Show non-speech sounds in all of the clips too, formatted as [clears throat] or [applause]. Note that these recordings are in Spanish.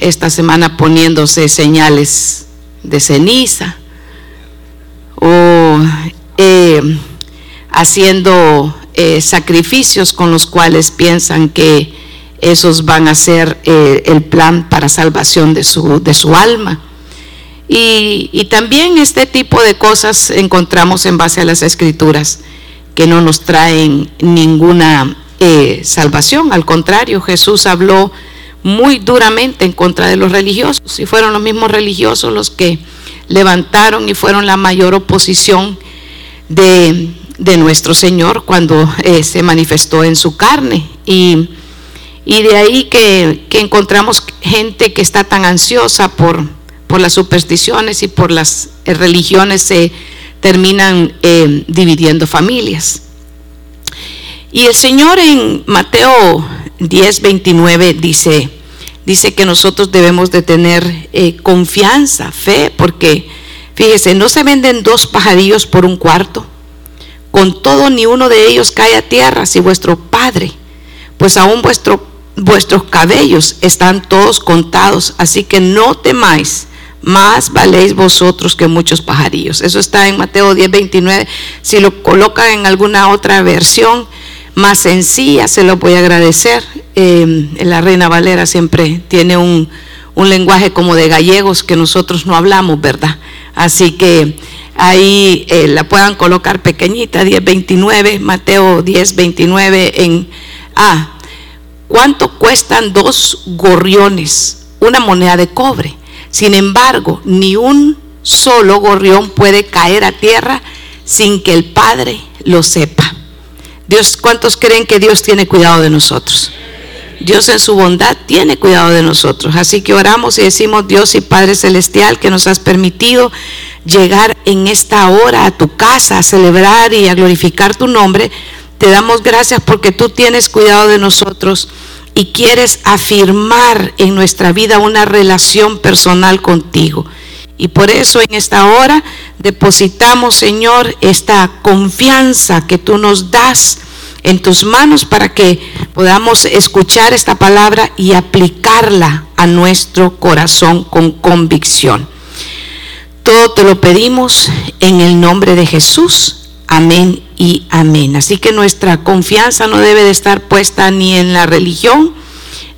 esta semana poniéndose señales de ceniza o eh, haciendo eh, sacrificios con los cuales piensan que esos van a ser eh, el plan para salvación de su, de su alma. Y, también este tipo de cosas encontramos en base a las escrituras que no nos traen ninguna salvación. Al contrario, Jesús habló muy duramente en contra de los religiosos y fueron los mismos religiosos los que levantaron y fueron la mayor oposición de, nuestro Señor cuando eh, se manifestó en su carne. Y, de ahí que, que encontramos gente que está tan ansiosa por por las supersticiones y por las eh, religiones se terminan eh, dividiendo familias. Y el Señor en Mateo 10, 29 dice, dice que nosotros debemos de tener eh, confianza, fe, porque fíjese, no se venden dos pajarillos por un cuarto. Con todo ni uno de ellos cae a tierra si vuestro Padre, pues aún vuestro, vuestros cabellos están todos contados, así que no temáis más valéis vosotros que muchos pajarillos. Eso está en Mateo 10, 29. Si lo colocan en alguna otra versión más sencilla, se lo voy a agradecer. Eh, la Reina Valera siempre tiene un, lenguaje como de gallegos que nosotros no hablamos, ¿verdad? Así que ahí eh, la puedan colocar pequeñita, 10.29, Mateo 10.29 en Ah, ¿cuánto cuestan dos gorriones? Una moneda de cobre. Sin embargo, ni un solo gorrión puede caer a tierra sin que el Padre lo sepa. Dios, ¿cuántos creen que Dios tiene cuidado de nosotros? Dios en su bondad tiene cuidado de nosotros. Así que oramos y decimos, Dios y Padre Celestial, que nos has permitido llegar en esta hora a tu casa a celebrar y a glorificar tu nombre. Te damos gracias porque tú tienes cuidado de nosotros y quieres afirmar en nuestra vida una relación personal contigo. Y por eso en esta hora depositamos, Señor, esta confianza que tú nos das en tus manos para que podamos escuchar esta palabra y aplicarla a nuestro corazón con convicción. Todo te lo pedimos en el nombre de Jesús. Amén y amén. Así que nuestra confianza no debe de estar puesta ni en la religión,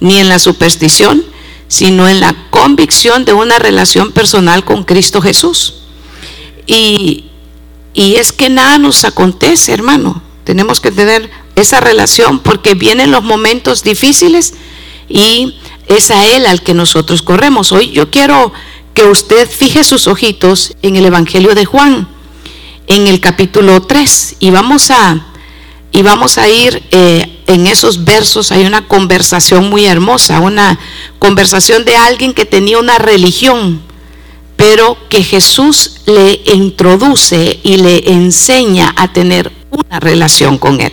ni en la superstición, sino en la convicción de una relación personal con Cristo Jesús. Y, y es que nada nos acontece, hermano. Tenemos que tener esa relación porque vienen los momentos difíciles y es a Él al que nosotros corremos. Hoy yo quiero que usted fije sus ojitos en el Evangelio de Juan en el capítulo 3 y vamos a, y vamos a ir eh, en esos versos, hay una conversación muy hermosa, una conversación de alguien que tenía una religión, pero que Jesús le introduce y le enseña a tener una relación con él.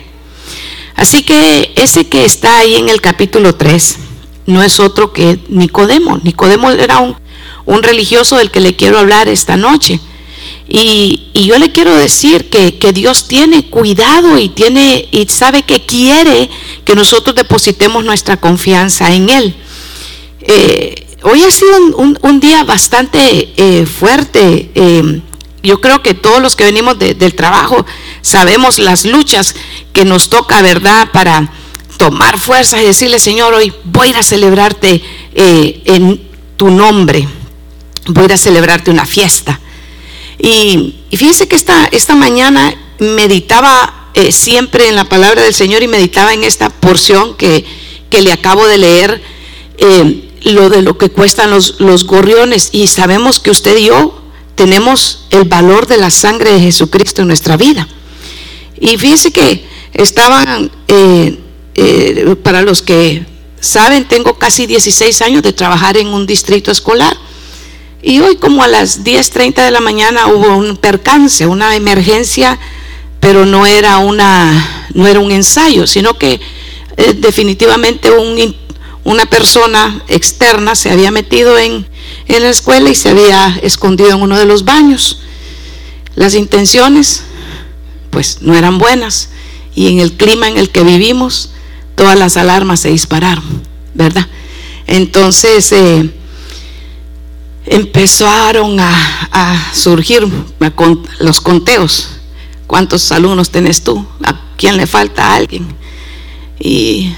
Así que ese que está ahí en el capítulo 3 no es otro que Nicodemo. Nicodemo era un, un religioso del que le quiero hablar esta noche. Y, yo le quiero decir que, Dios tiene cuidado y tiene y sabe que quiere que nosotros depositemos nuestra confianza en Él. Eh, hoy ha sido un, día bastante eh, fuerte. Eh, yo creo que todos los que venimos del trabajo sabemos las luchas que nos toca, ¿verdad? Para tomar fuerzas y decirle, Señor, hoy voy a ir a celebrarte en tu nombre. Voy a celebrarte una fiesta. Y, fíjense que esta, esta mañana meditaba eh, siempre en la palabra del Señor y meditaba en esta porción que, le acabo de leer, eh, lo de lo que cuestan los, los gorriones. Y sabemos que usted y yo tenemos el valor de la sangre de Jesucristo en nuestra vida. Y fíjense que estaban, eh, para los que saben, tengo casi 16 años de trabajar en un distrito escolar. Y hoy como a las 10.30 de la mañana hubo un percance, una emergencia, pero no era, una, no era un ensayo, sino que eh, definitivamente una persona externa se había metido en, en la escuela y se había escondido en uno de los baños. Las intenciones pues no eran buenas y en el clima en el que vivimos todas las alarmas se dispararon, ¿verdad? Entonces eh, empezaron a, a surgir los conteos. ¿Cuántos alumnos tenés tú? ¿A quién le falta a alguien? Y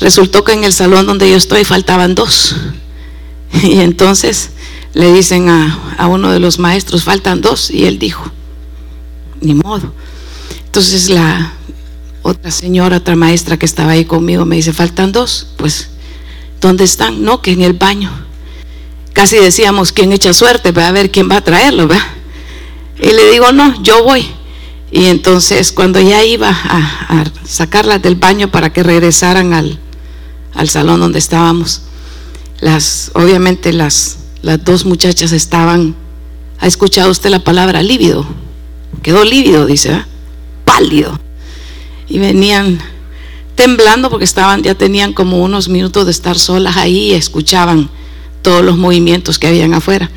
resultó que en el salón donde yo estoy faltaban dos. Y entonces le dicen a, a uno de los maestros, faltan dos. Y él dijo, ni modo. Entonces la otra señora, otra maestra que estaba ahí conmigo me dice, faltan dos. Pues, ¿dónde están? No, que en el baño. Casi decíamos, ¿quién echa suerte? Va a ver quién va a traerlo, ¿verdad? Y le digo, no, yo voy. Y entonces cuando ya iba a, sacarlas del baño para que regresaran al, al, salón donde estábamos, las, obviamente las, las dos muchachas estaban, ¿ha escuchado usted la palabra lívido? Quedó lívido, dice, pálido. Y venían temblando porque estaban, ya tenían como unos minutos de estar solas ahí y escuchaban todos los movimientos que habían afuera.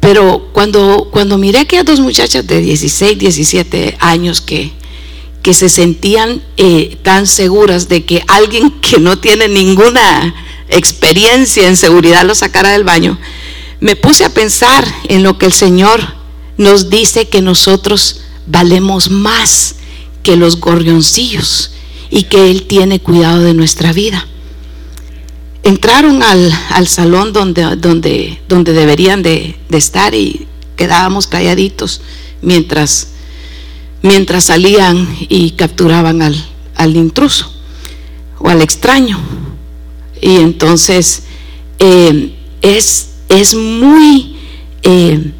Pero cuando, cuando miré a dos muchachas de 16, 17 años que, que se sentían eh, tan seguras de que alguien [laughs] que no tiene ninguna experiencia en seguridad lo sacara del baño, me puse a pensar en lo que el Señor nos dice que nosotros valemos más que los gorrioncillos y que Él tiene cuidado de nuestra vida entraron al, salón donde, donde, donde deberían de, estar y quedábamos calladitos mientras, mientras salían y capturaban al, al intruso o al extraño. Y entonces eh, es, es muy, eh,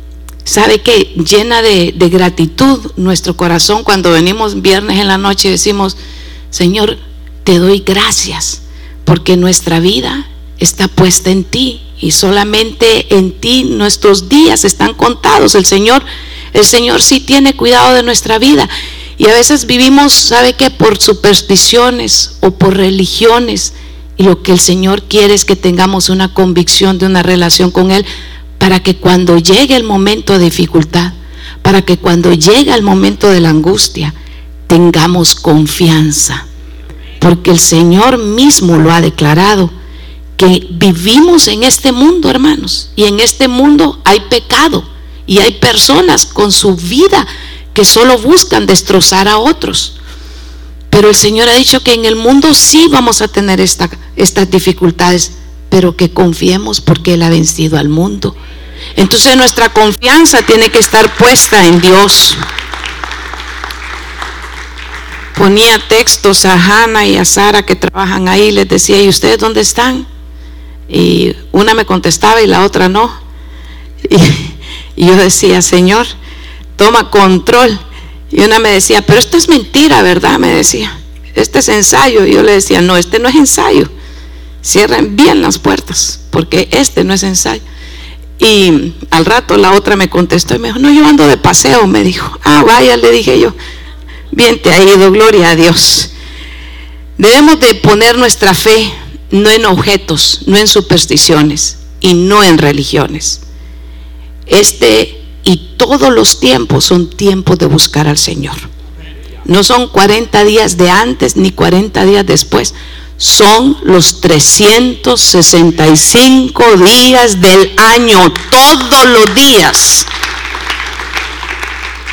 ¿sabe que Llena de, de gratitud nuestro corazón cuando venimos viernes en la noche y decimos, Señor, te doy gracias porque nuestra vida está puesta en ti y solamente en ti nuestros días están contados. El Señor, el Señor sí tiene cuidado de nuestra vida y a veces vivimos, ¿sabe qué? Por supersticiones o por religiones y lo que el Señor quiere es que tengamos una convicción de una relación con Él para que cuando llegue el momento de dificultad, para que cuando llegue el momento de la angustia, tengamos confianza porque el Señor mismo lo ha declarado, que vivimos en este mundo, hermanos, y en este mundo hay pecado y hay personas con su vida que solo buscan destrozar a otros. Pero el Señor ha dicho que en el mundo sí vamos a tener esta, estas dificultades, pero que confiemos porque Él ha vencido al mundo. Entonces nuestra confianza tiene que estar puesta en Dios ponía textos a Hannah y a Sara que trabajan ahí, les decía, ¿y ustedes dónde están? Y una me contestaba y la otra no. [laughs] Y, yo decía, Señor, toma control. Y una me decía, pero esto es mentira, ¿verdad? Me decía, este es ensayo. Y yo le decía, no, este no es ensayo. Cierren bien las puertas, porque este no es ensayo. Y al rato la otra me contestó y me dijo, no, yo ando de paseo, me dijo. Ah, vaya, le dije yo. Bien te ha ido, gloria a Dios. Debemos de poner nuestra fe no en objetos, no en supersticiones y no en religiones. Este y todos los tiempos son tiempos de buscar al Señor. No son 40 días de antes ni 40 días después. Son los 365 días del año, todos los días.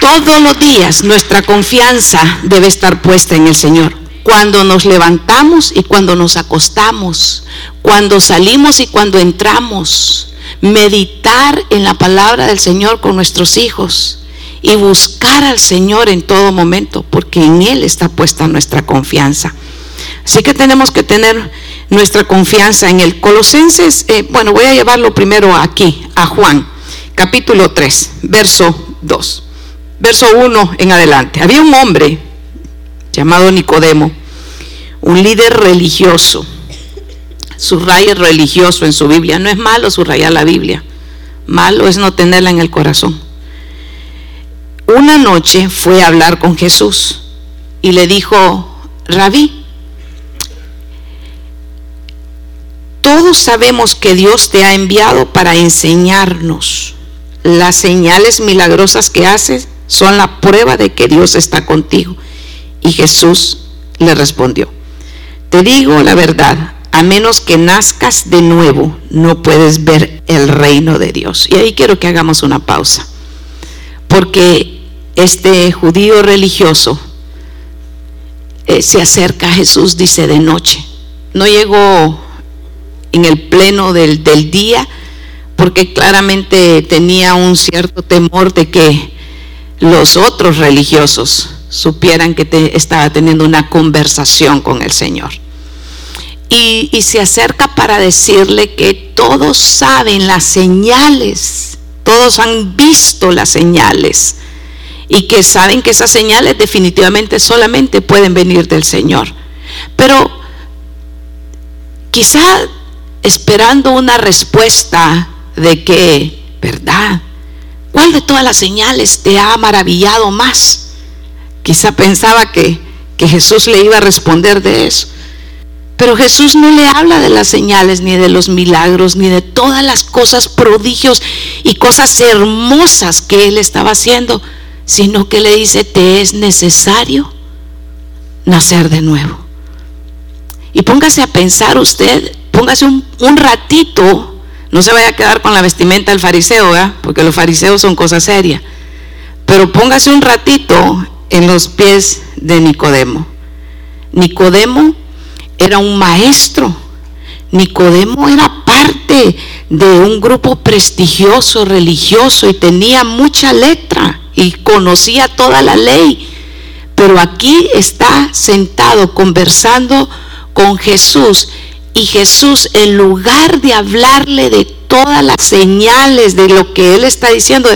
Todos los días nuestra confianza debe estar puesta en el Señor. Cuando nos levantamos y cuando nos acostamos, cuando salimos y cuando entramos, meditar en la palabra del Señor con nuestros hijos y buscar al Señor en todo momento, porque en Él está puesta nuestra confianza. Así que tenemos que tener nuestra confianza en Él. Colosenses, eh, bueno, voy a llevarlo primero aquí, a Juan, capítulo 3, verso 2 verso 1 en adelante. Había un hombre llamado Nicodemo, un líder religioso. Subraya religioso en su Biblia. No es malo subrayar la Biblia. Malo es no tenerla en el corazón. Una noche fue a hablar con Jesús y le dijo, Rabí, todos sabemos que Dios te ha enviado para enseñarnos las señales milagrosas que haces son la prueba de que Dios está contigo. Y Jesús le respondió, te digo la verdad, a menos que nazcas de nuevo, no puedes ver el reino de Dios. Y ahí quiero que hagamos una pausa. Porque este judío religioso eh, se acerca a Jesús, dice, de noche. No llegó en el pleno del, del día, porque claramente tenía un cierto temor de que los otros religiosos supieran que te, estaba teniendo una conversación con el Señor. Y, y, se acerca para decirle que todos saben las señales, todos han visto las señales y que saben que esas señales definitivamente solamente pueden venir del Señor. Pero quizá esperando una respuesta de que, ¿verdad? ¿Cuál de todas las señales te ha maravillado más? Quizá pensaba que, que Jesús le iba a responder de eso. Pero Jesús no le habla de las señales, ni de los milagros, ni de todas las cosas prodigios y cosas hermosas que él estaba haciendo, sino que le dice, te es necesario nacer de nuevo. Y póngase a pensar usted, póngase un, un ratito no se vaya a quedar con la vestimenta del fariseo, porque los fariseos son cosas serias. Pero póngase un ratito en los pies de Nicodemo. Nicodemo era un maestro. Nicodemo era parte de un grupo prestigioso, religioso, y tenía mucha letra y conocía toda la ley. Pero aquí está sentado conversando con Jesús y Jesús, en lugar de hablarle de todas las señales de lo que él está diciendo,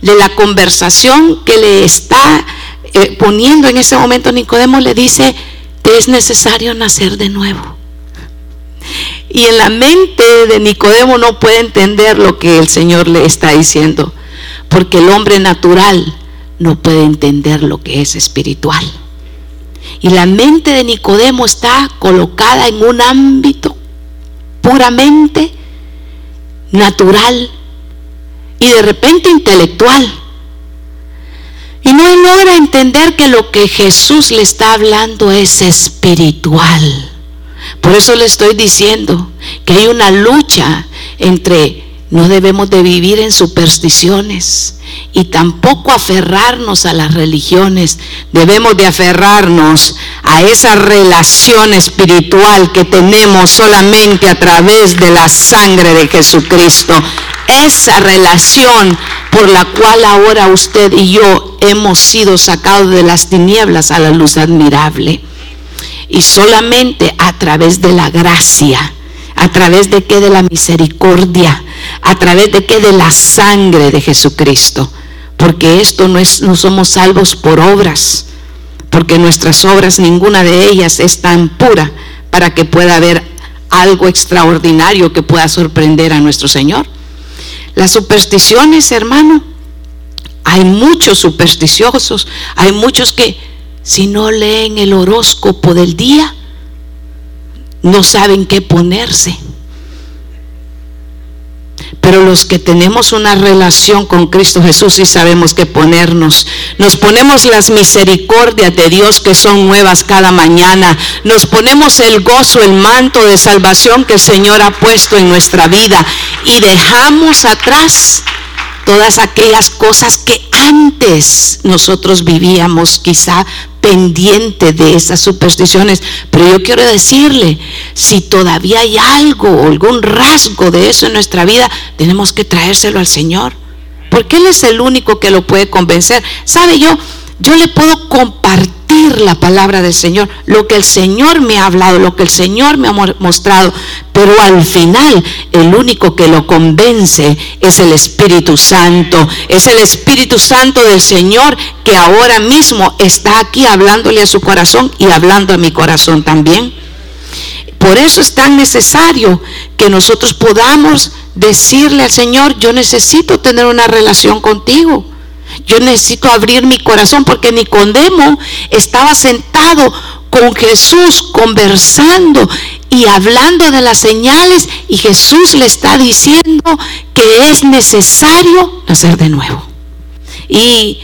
de la conversación que le está eh, poniendo en ese momento, Nicodemo le dice, te es necesario nacer de nuevo. Y en la mente de Nicodemo no puede entender lo que el Señor le está diciendo, porque el hombre natural no puede entender lo que es espiritual. Y la mente de Nicodemo está colocada en un ámbito puramente natural y de repente intelectual. Y no logra entender que lo que Jesús le está hablando es espiritual. Por eso le estoy diciendo que hay una lucha entre no debemos de vivir en supersticiones y tampoco aferrarnos a las religiones. Debemos de aferrarnos a esa relación espiritual que tenemos solamente a través de la sangre de Jesucristo. Esa relación por la cual ahora usted y yo hemos sido sacados de las tinieblas a la luz admirable. Y solamente a través de la gracia, a través de que de la misericordia, a través de que de la sangre de Jesucristo. Porque esto no es no somos salvos por obras, porque nuestras obras ninguna de ellas es tan pura para que pueda haber algo extraordinario que pueda sorprender a nuestro Señor. Las supersticiones, hermano, hay muchos supersticiosos, hay muchos que si no leen el horóscopo del día, no saben qué ponerse. Pero los que tenemos una relación con Cristo Jesús sí sabemos qué ponernos. Nos ponemos las misericordias de Dios que son nuevas cada mañana. Nos ponemos el gozo, el manto de salvación que el Señor ha puesto en nuestra vida. Y dejamos atrás todas aquellas cosas que antes nosotros vivíamos quizá pendiente de esas supersticiones. Pero yo quiero decirle, si todavía hay algo, algún rasgo de eso en nuestra vida, tenemos que traérselo al Señor. Porque Él es el único que lo puede convencer. ¿Sabe yo? Yo le puedo compartir la palabra del Señor, lo que el Señor me ha hablado, lo que el Señor me ha mostrado, pero al final el único que lo convence es el Espíritu Santo, es el Espíritu Santo del Señor que ahora mismo está aquí hablándole a su corazón y hablando a mi corazón también. Por eso es tan necesario que nosotros podamos decirle al Señor, yo necesito tener una relación contigo. Yo necesito abrir mi corazón porque Nicodemo estaba sentado con Jesús conversando y hablando de las señales y Jesús le está diciendo que es necesario nacer de nuevo. Y,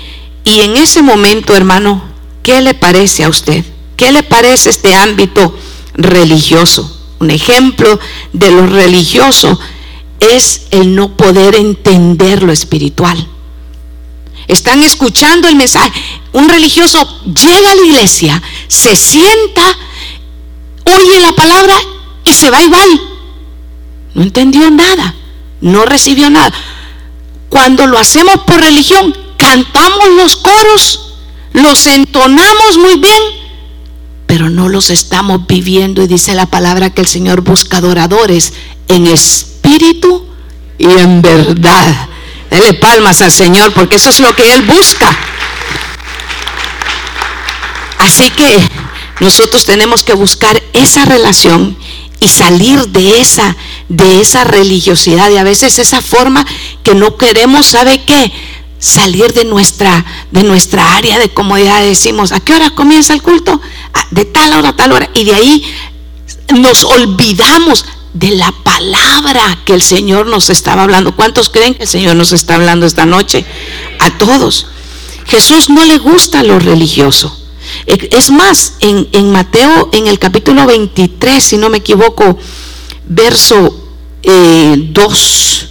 y en ese momento, hermano, ¿qué le parece a usted? ¿Qué le parece este ámbito religioso? un ejemplo de lo religioso es el no poder entender lo espiritual. Están escuchando el mensaje. Un religioso llega a la iglesia, se sienta, oye la palabra y se va igual. No entendió nada, no recibió nada. Cuando lo hacemos por religión, cantamos los coros, los entonamos muy bien, pero no los estamos viviendo. Y dice la palabra que el Señor busca adoradores en espíritu y en verdad. Dele palmas al Señor porque eso es lo que Él busca. Así que nosotros tenemos que buscar esa relación y salir de esa, de esa religiosidad y a veces esa forma que no queremos, ¿sabe qué? Salir de nuestra, de nuestra área de comodidad. Decimos, ¿a qué hora comienza el culto? Ah, de tal hora a tal hora. Y de ahí nos olvidamos de la palabra que el Señor nos estaba hablando. ¿Cuántos creen que el Señor nos está hablando esta noche? A todos. Jesús no le gusta lo religioso. Es más, en, Mateo, en el capítulo 23, si no me equivoco, verso 2, eh,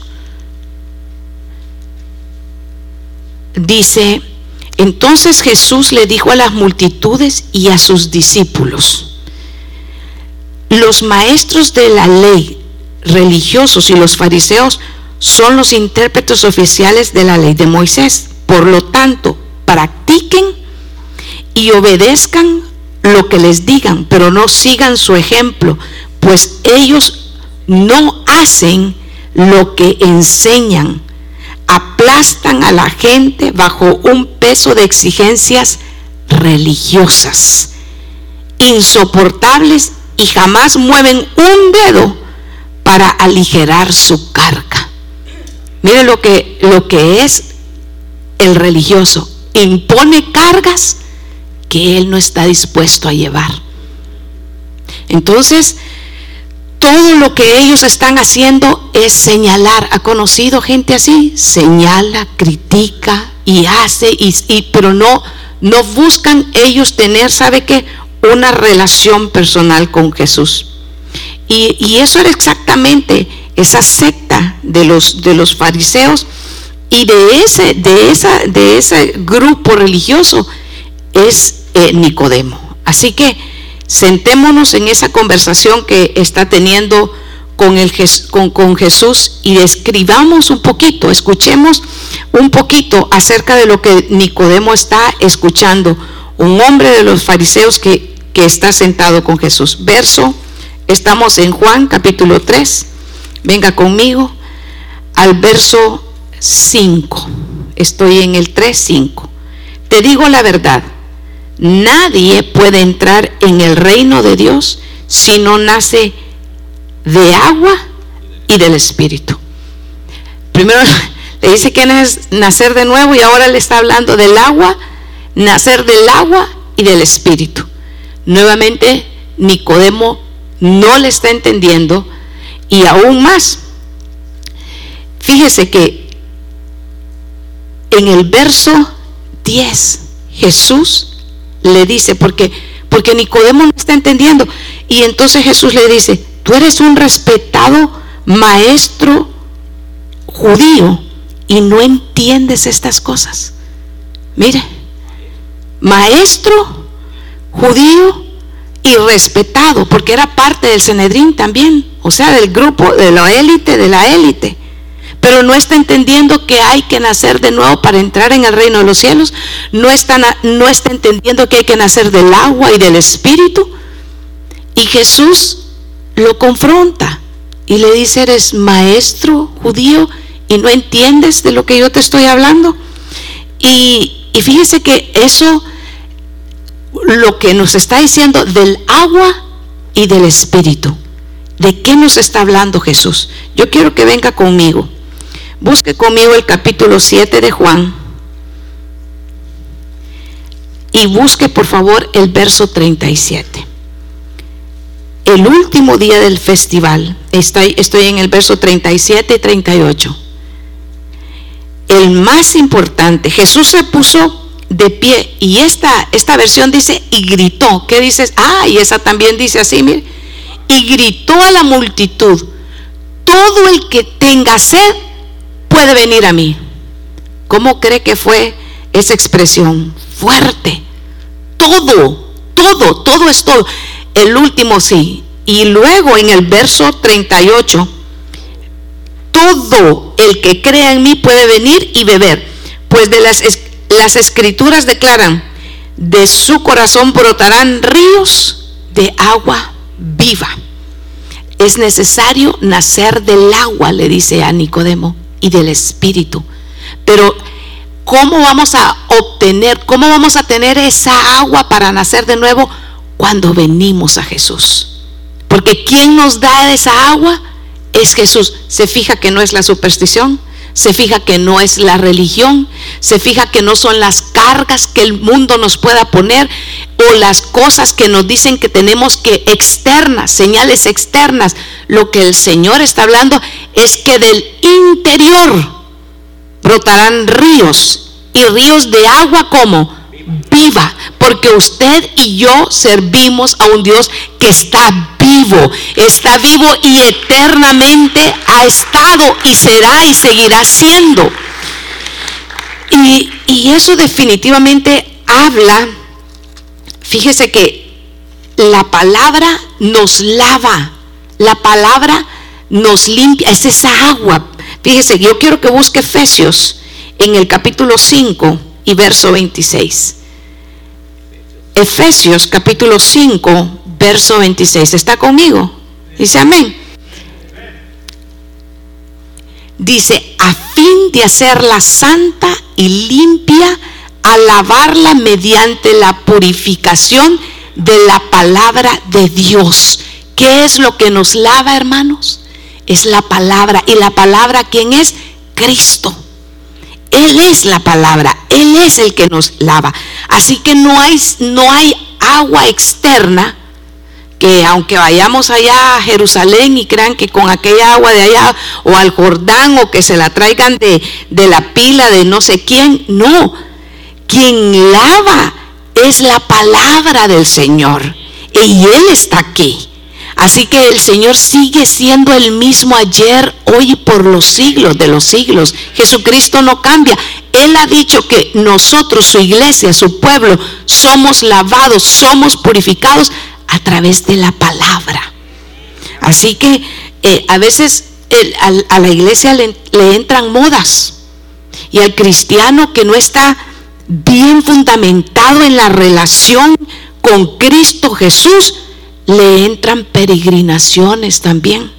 dice, entonces Jesús le dijo a las multitudes y a sus discípulos, los maestros de la ley religiosos y los fariseos son los intérpretes oficiales de la ley de Moisés. Por lo tanto, practiquen y obedezcan lo que les digan, pero no sigan su ejemplo, pues ellos no hacen lo que enseñan. Aplastan a la gente bajo un peso de exigencias religiosas, insoportables y jamás mueven un dedo para aligerar su carga. Mire lo que, lo que es el religioso. Impone cargas que él no está dispuesto a llevar. Entonces, todo lo que ellos están haciendo es señalar. ¿Ha conocido gente así? Señala, critica y hace, y, y, pero no, no buscan ellos tener, ¿sabe qué? Una relación personal con Jesús. Y, eso era exactamente esa secta de los, de los fariseos y de ese, de, esa, de ese grupo religioso es eh, Nicodemo. Así que sentémonos en esa conversación que está teniendo con, el, con, con Jesús y escribamos un poquito, escuchemos un poquito acerca de lo que Nicodemo está escuchando. Un hombre de los fariseos que que está sentado con Jesús. Verso, estamos en Juan capítulo 3, venga conmigo al verso 5. Estoy en el 3, 5. Te digo la verdad, nadie puede entrar en el reino de Dios si no nace de agua y del Espíritu. Primero [laughs] le dice que es nacer de nuevo y ahora le está hablando del agua, nacer del agua y del Espíritu. Nuevamente, Nicodemo no le está entendiendo y aún más, fíjese que en el verso 10 Jesús le dice, porque, porque Nicodemo no está entendiendo, y entonces Jesús le dice, tú eres un respetado maestro judío y no entiendes estas cosas. Mire, maestro judío y respetado, porque era parte del Cenedrín también, o sea, del grupo, de la élite, de la élite. Pero no está entendiendo que hay que nacer de nuevo para entrar en el reino de los cielos. No está, no está entendiendo que hay que nacer del agua y del espíritu. Y Jesús lo confronta y le dice, eres maestro judío y no entiendes de lo que yo te estoy hablando. Y, y fíjese que eso lo que nos está diciendo del agua y del espíritu. ¿De qué nos está hablando Jesús? Yo quiero que venga conmigo. Busque conmigo el capítulo 7 de Juan. Y busque por favor el verso 37. El último día del festival, estoy, estoy en el verso 37 y 38. El más importante, Jesús se puso de pie. Y esta, esta versión dice y gritó. ¿Qué dices? Ah, y esa también dice así, mire. y gritó a la multitud, todo el que tenga sed puede venir a mí. ¿Cómo cree que fue esa expresión? Fuerte. Todo, todo, todo es todo. El último sí. Y luego en el verso 38, todo el que crea en mí puede venir y beber. Pues de las, las escrituras declaran, de su corazón brotarán ríos de agua viva. Es necesario nacer del agua, le dice a Nicodemo, y del espíritu. Pero ¿cómo vamos a obtener, cómo vamos a tener esa agua para nacer de nuevo cuando venimos a Jesús? Porque ¿quién nos da esa agua? Es Jesús. Se fija que no es la superstición, se fija que no es la religión, se fija que no son las cargas que el mundo nos pueda poner o las cosas que nos dicen que tenemos que externas, señales externas. Lo que el Señor está hablando es que del interior brotarán ríos y ríos de agua como viva, porque usted y yo servimos a un Dios que está vivo, está vivo y eternamente ha estado y será y seguirá siendo. Y, y eso definitivamente habla, fíjese que la palabra nos lava, la palabra nos limpia, es esa agua. Fíjese, yo quiero que busque Efesios en el capítulo 5 y verso 26. Efesios capítulo 5, verso 26. ¿Está conmigo? Dice amén. Dice, a fin de hacerla santa y limpia, alabarla mediante la purificación de la palabra de Dios. ¿Qué es lo que nos lava, hermanos? Es la palabra. ¿Y la palabra quién es? Cristo. Él es la palabra, Él es el que nos lava. Así que no hay, no hay agua externa que aunque vayamos allá a Jerusalén y crean que con aquella agua de allá o al Jordán o que se la traigan de, de la pila de no sé quién, no. Quien lava es la palabra del Señor y Él está aquí. Así que el Señor sigue siendo el mismo ayer, hoy y por los siglos de los siglos. Jesucristo no cambia. Él ha dicho que nosotros, su iglesia, su pueblo, somos lavados, somos purificados a través de la palabra. Así que eh, a veces a, la iglesia le, le entran modas y al cristiano que no está bien fundamentado en la relación con Cristo Jesús, le entran peregrinaciones también.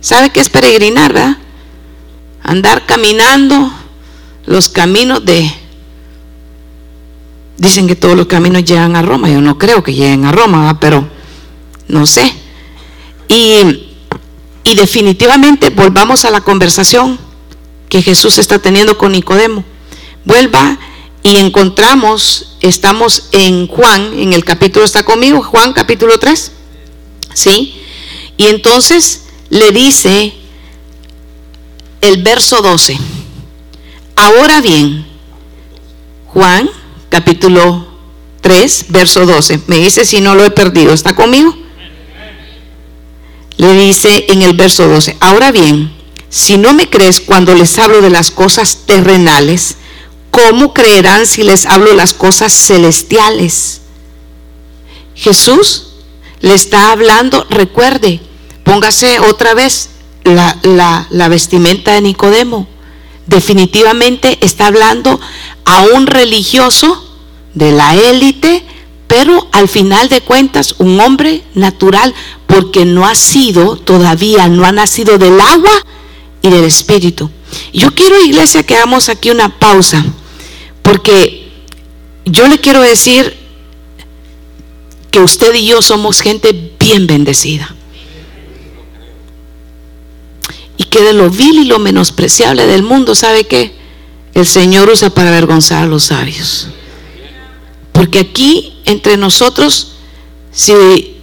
¿Sabe qué es peregrinar, verdad? Andar caminando los caminos de... Dicen que todos los caminos llegan a Roma. Yo no creo que lleguen a Roma, pero no sé. Y, y definitivamente volvamos a la conversación que Jesús está teniendo con Nicodemo. Vuelva y encontramos, estamos en Juan, en el capítulo, ¿está conmigo? Juan capítulo 3. ¿Sí? Y entonces le dice el verso 12. Ahora bien, Juan capítulo 3, verso 12. Me dice si no lo he perdido. ¿Está conmigo? Le dice en el verso 12. Ahora bien, si no me crees cuando les hablo de las cosas terrenales, ¿cómo creerán si les hablo las cosas celestiales? Jesús le está hablando, recuerde, póngase otra vez la, la vestimenta de Nicodemo. Definitivamente está hablando a un religioso de la élite, pero al final de cuentas un hombre natural, porque no ha sido todavía, no ha nacido del agua y del espíritu. Yo quiero, iglesia, que hagamos aquí una pausa. Porque yo le quiero decir que usted y yo somos gente bien bendecida. Y que de lo vil y lo menospreciable del mundo, ¿sabe qué? El Señor usa para avergonzar a los sabios. Porque aquí, entre nosotros, si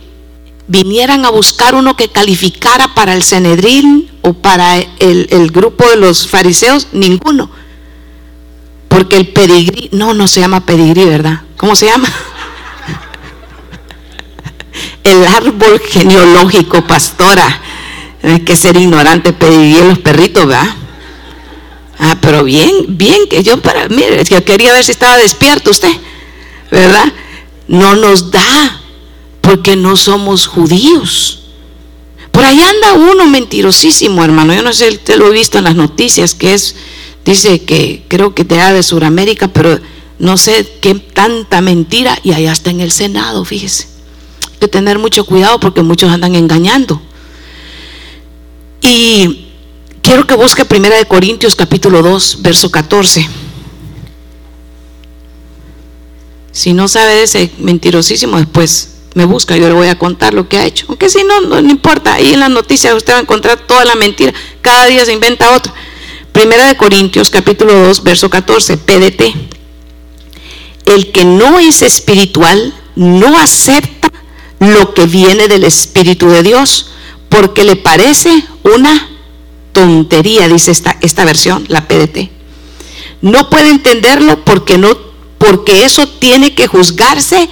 vinieran a buscar uno que calificara para el Cenedrín o para el grupo de los fariseos, ninguno. Porque el pedigrí, no, no se llama pedigrí, ¿verdad? ¿Cómo se llama? [laughs] el árbol genealógico, pastora. Hay que ser ignorante, pedir los perritos, ¿verdad? Ah, pero bien, bien, que yo para, mire, yo quería ver si estaba despierto usted, ¿verdad? No nos da, porque no somos judíos. Por ahí anda uno mentirosísimo, hermano. Yo no sé, usted lo he visto en las noticias, que es, dice que creo que da de Sudamérica, pero no sé qué tanta mentira, y allá está en el Senado, fíjese. Hay que tener mucho cuidado porque muchos andan engañando. Y Quiero que busque Primera de Corintios capítulo 2, verso 14. Si no sabe de ese mentirosísimo, después me busca, yo le voy a contar lo que ha hecho. Aunque si no, no, importa, ahí en las noticias usted va a encontrar toda la mentira, cada día se inventa otra. Primera de Corintios capítulo 2, verso 14, PDT. El que no es espiritual no acepta lo que viene del Espíritu de Dios, porque le parece una tontería, dice esta, esta versión, la PDT. No puede entenderlo porque, no, porque eso tiene que juzgarse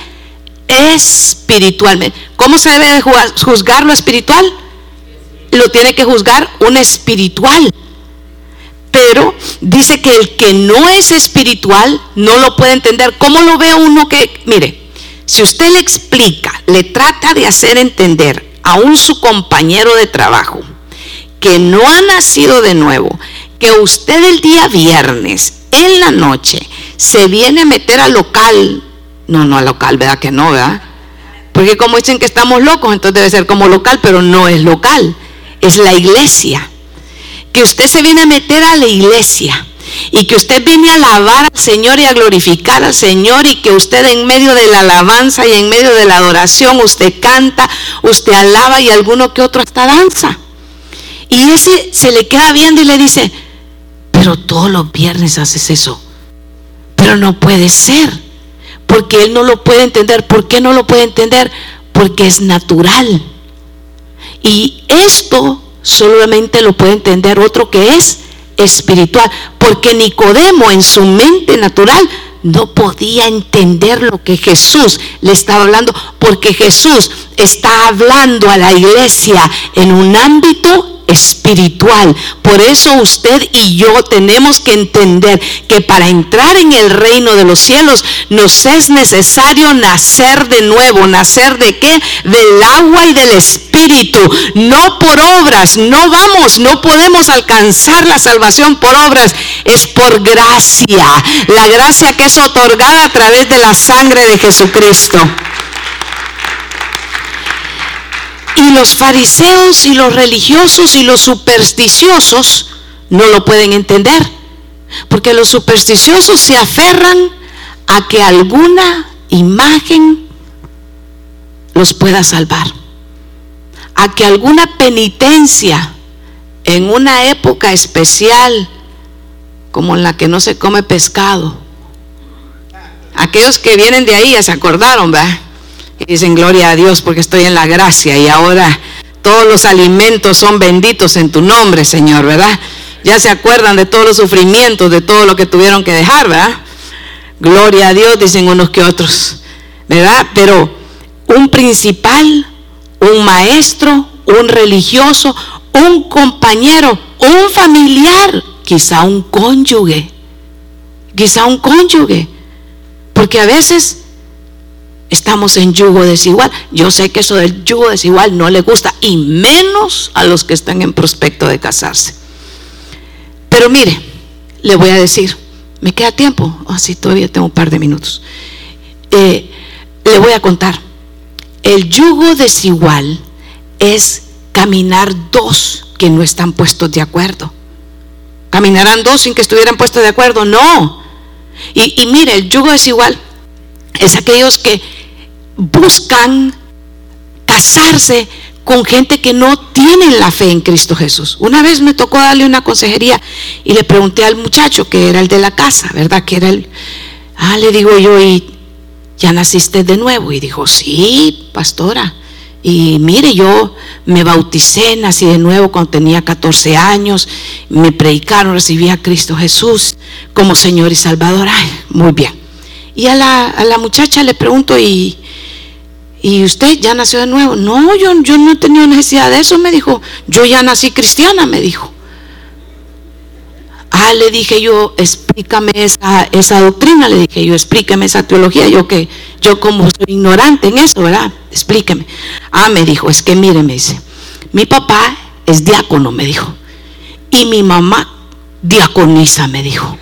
espiritualmente. ¿Cómo se debe juzgar lo espiritual? Lo tiene que juzgar un espiritual. Pero dice que el que no es espiritual no lo puede entender. ¿Cómo lo ve uno que, mire, si usted le explica, le trata de hacer entender a un su compañero de trabajo, que no ha nacido de nuevo, que usted el día viernes en la noche se viene a meter al local, no, no al local, ¿verdad que no, verdad? Porque como dicen que estamos locos, entonces debe ser como local, pero no es local, es la iglesia. Que usted se viene a meter a la iglesia y que usted viene a alabar al Señor y a glorificar al Señor y que usted en medio de la alabanza y en medio de la adoración usted canta, usted alaba y alguno que otro hasta danza. Y ese se le queda viendo y le dice, pero todos los viernes haces eso. Pero no puede ser, porque él no lo puede entender. ¿Por qué no lo puede entender? Porque es natural. Y esto solamente lo puede entender otro que es espiritual, porque Nicodemo en su mente natural no podía entender lo que Jesús le estaba hablando, porque Jesús está hablando a la iglesia en un ámbito espiritual. Por eso usted y yo tenemos que entender que para entrar en el reino de los cielos nos es necesario nacer de nuevo. ¿Nacer de qué? Del agua y del espíritu. No por obras. No vamos, no podemos alcanzar la salvación por obras. Es por gracia. La gracia que es otorgada a través de la sangre de Jesucristo. Y los fariseos y los religiosos y los supersticiosos no lo pueden entender. Porque los supersticiosos se aferran a que alguna imagen los pueda salvar. A que alguna penitencia en una época especial como en la que no se come pescado. Aquellos que vienen de ahí ya se acordaron, ¿verdad? Y dicen gloria a Dios porque estoy en la gracia y ahora todos los alimentos son benditos en tu nombre, Señor, ¿verdad? Ya se acuerdan de todos los sufrimientos, de todo lo que tuvieron que dejar, ¿verdad? Gloria a Dios, dicen unos que otros, ¿verdad? Pero un principal, un maestro, un religioso, un compañero, un familiar, quizá un cónyuge, quizá un cónyuge, porque a veces estamos en yugo desigual. Yo sé que eso del yugo desigual no le gusta, y menos a los que están en prospecto de casarse. Pero mire, le voy a decir, ¿me queda tiempo? Así ah, todavía tengo un par de minutos. Eh, le voy a contar. El yugo desigual es caminar dos que no están puestos de acuerdo. ¿Caminarán dos sin que estuvieran puestos de acuerdo? No. Y, y mire, el yugo desigual es aquellos que buscan casarse con gente que no tiene la fe en Cristo Jesús. Una vez me tocó darle una consejería y le pregunté al muchacho que era el de la casa, ¿verdad? Que era el... Ah, le digo yo, ¿y ya naciste de nuevo? Y dijo, sí, pastora. Y mire, yo me bauticé, nací de nuevo cuando tenía 14 años, me predicaron, recibí a Cristo Jesús como Señor y Salvador. Ay, muy bien. Y a la, a la muchacha le pregunto, ¿y, ¿y usted ya nació de nuevo? No, yo, yo no he tenido necesidad de eso, me dijo. Yo ya nací cristiana, me dijo. Ah, le dije yo, explícame esa, esa doctrina, le dije yo, explíqueme esa teología, yo que, yo como soy ignorante en eso, ¿verdad? Explíqueme. Ah, me dijo, es que mire, me dice, mi papá es diácono, me dijo, y mi mamá diaconisa, me dijo.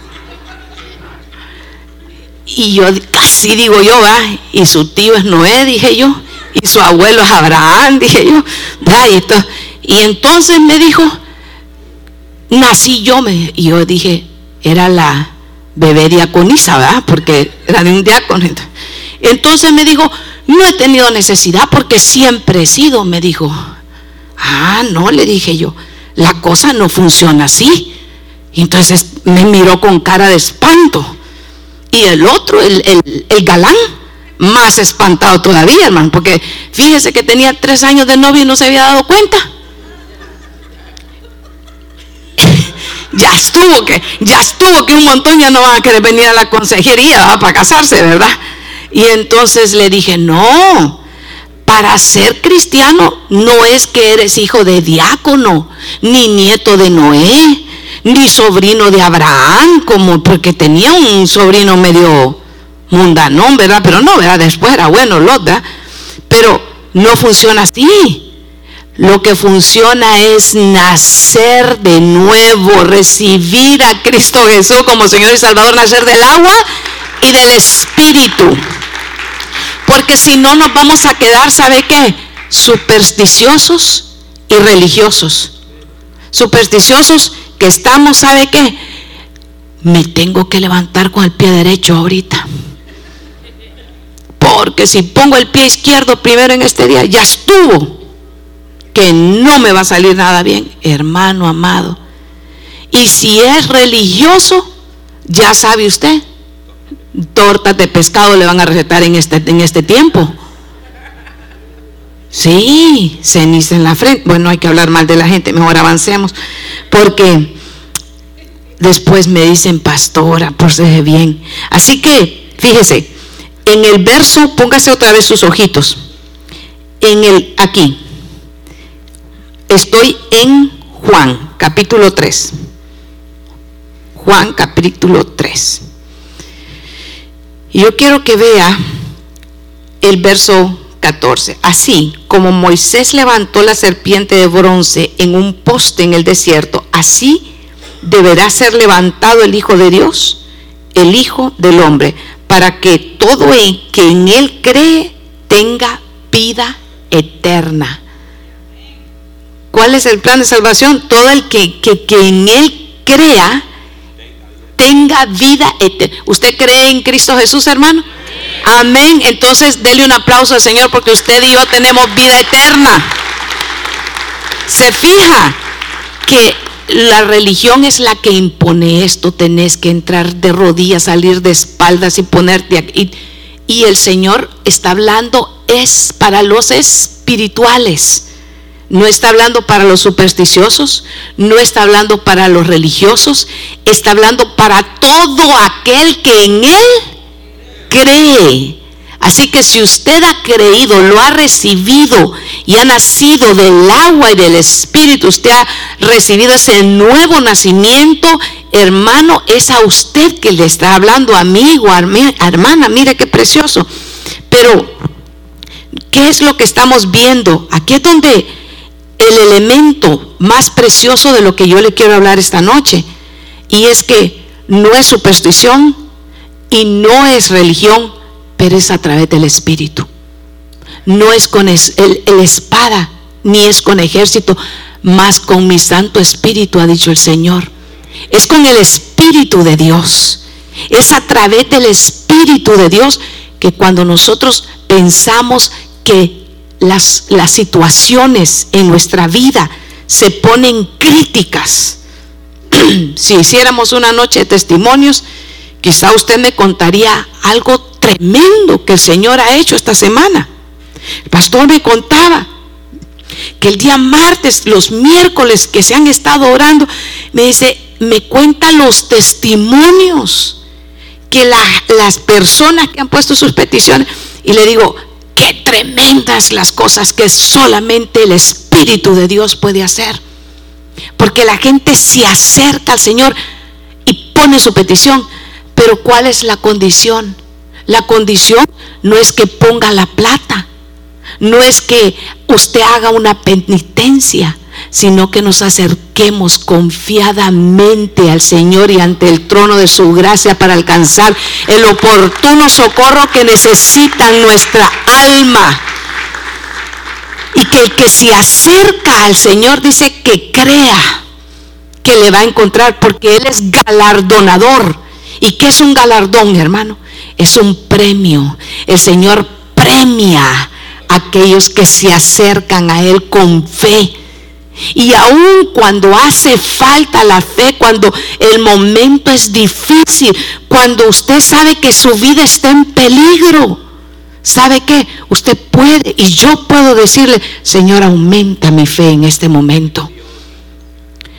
Y yo casi digo yo, va, y su tío es Noé, dije yo, y su abuelo es Abraham, [laughs] dije yo, y, y entonces me dijo, nací yo, me, y yo dije, era la bebé diaconisa, ¿verdad? Porque era de un diácono. Entonces me dijo, no he tenido necesidad porque siempre he sido, me dijo. Ah, no, le dije yo, la cosa no funciona así. Entonces me miró con cara de espanto. Y el otro, el, galán, más espantado todavía, hermano, porque fíjese que tenía tres años de novio y no se había dado cuenta. [laughs] ya estuvo que, ya estuvo que un montón ya no van a querer venir a la consejería para casarse, ¿verdad? Y entonces le dije, no, para ser cristiano no es que eres hijo de diácono, ni nieto de Noé, ni sobrino de Abraham, como porque tenía un sobrino medio mundanón, ¿verdad? Pero no, ¿verdad? Después era bueno, Lot, ¿verdad? Pero no funciona así. Lo que funciona es nacer de nuevo, recibir a Cristo Jesús como Señor y Salvador, nacer del agua y del Espíritu. Porque si no nos vamos a quedar, ¿sabe qué? Supersticiosos y religiosos. Supersticiosos que estamos, ¿sabe qué? Me tengo que levantar con el pie derecho ahorita. Porque si pongo el pie izquierdo primero en este día, ya estuvo que no me va a salir nada bien, hermano amado. Y si es religioso, ya sabe usted, tortas de pescado le van a recetar en este, en este tiempo. Sí, ceniza en la frente. Bueno, hay que hablar mal de la gente, mejor avancemos. Porque después me dicen, pastora, procede bien. Así que, fíjese, en el verso, póngase otra vez sus ojitos. En el, aquí, Estoy en Juan, capítulo 3. Juan, capítulo 3. Y yo quiero que vea el verso 14. Así como Moisés levantó la serpiente de bronce en un poste en el desierto, así deberá ser levantado el Hijo de Dios, el Hijo del Hombre, para que todo el que en él cree tenga vida eterna. ¿Cuál es el plan de salvación? Todo el que, en Él crea tenga vida eterna. ¿Usted cree en Cristo Jesús, hermano? Amén. Entonces, dele un aplauso al Señor porque usted y yo tenemos vida eterna. Se fija que la religión es la que impone esto. Tenés que entrar de rodillas, salir de espaldas y ponerte aquí. Y el Señor está hablando es para los espirituales. No está hablando para los supersticiosos, no está hablando para los religiosos, está hablando para todo aquel que en Él cree. Así que si usted ha creído, lo ha recibido y ha nacido del agua y del Espíritu, usted ha recibido ese nuevo nacimiento, hermano, es a usted que le está hablando, amigo, hermana, mire qué precioso. Pero, ¿qué es lo que estamos viendo? Aquí es donde el elemento más precioso de lo que yo le quiero hablar esta noche. Y es que no es superstición y no es religión, pero es a través del Espíritu. No es con el, espada, ni es con ejército, más con mi Santo Espíritu, ha dicho el Señor. Es con el Espíritu de Dios. Es a través del Espíritu de Dios que cuando nosotros pensamos que las, las situaciones en nuestra vida se ponen críticas. [clears throat] si hiciéramos una noche de testimonios, quizá usted me contaría algo tremendo que el Señor ha hecho esta semana. El pastor me contaba que el día martes, los miércoles que se han estado orando, me dice, me cuenta los testimonios que las personas que han puesto sus peticiones, y le digo, qué tremendas las cosas que solamente el Espíritu de Dios puede hacer. Porque la gente se acerca al Señor y pone su petición. Pero ¿cuál es la condición? La condición no es que ponga la plata, no es que usted haga una penitencia, sino que nos acerquemos confiadamente al Señor y ante el trono de su gracia para alcanzar el oportuno socorro que necesita nuestra alma. Y que el que se acerca al Señor dice que crea que le va a encontrar porque Él es galardonador. ¿Y qué es un galardón, hermano? Es un premio. El Señor premia a aquellos que se acercan a Él con fe y aun cuando hace falta la fe, cuando el momento es difícil, cuando usted sabe que su vida está en peligro, ¿sabe qué? Usted puede y yo puedo decirle, Señor, aumenta mi fe en este momento.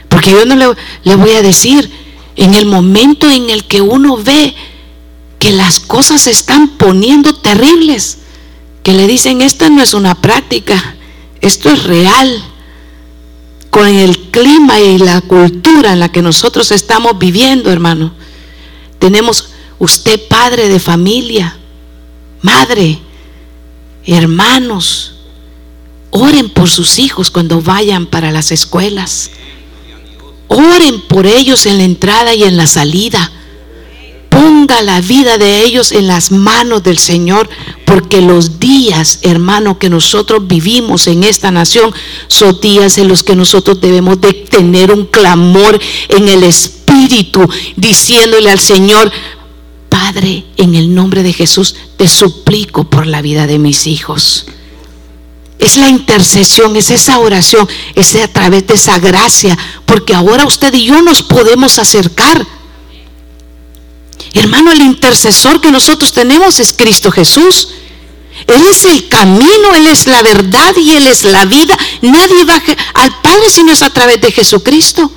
Porque yo no le, le voy a decir, en el momento en el que uno ve que las cosas se están poniendo terribles, que le dicen, esta no es una práctica, esto es real con el clima y la cultura en la que nosotros estamos viviendo, hermano. Tenemos usted padre de familia, madre, hermanos. Oren por sus hijos cuando vayan para las escuelas. Oren por ellos en la entrada y en la salida. Ponga la vida de ellos en las manos del Señor, porque los días, hermano, que nosotros vivimos en esta nación son días en los que nosotros debemos de tener un clamor en el Espíritu, diciéndole al Señor, Padre, en el nombre de Jesús, te suplico por la vida de mis hijos. Es la intercesión, es esa oración, es a través de esa gracia, porque ahora usted y yo nos podemos acercar Hermano, el intercesor que nosotros tenemos es Cristo Jesús. Él es el camino, Él es la verdad y Él es la vida. Nadie va al Padre si no es a través de Jesucristo.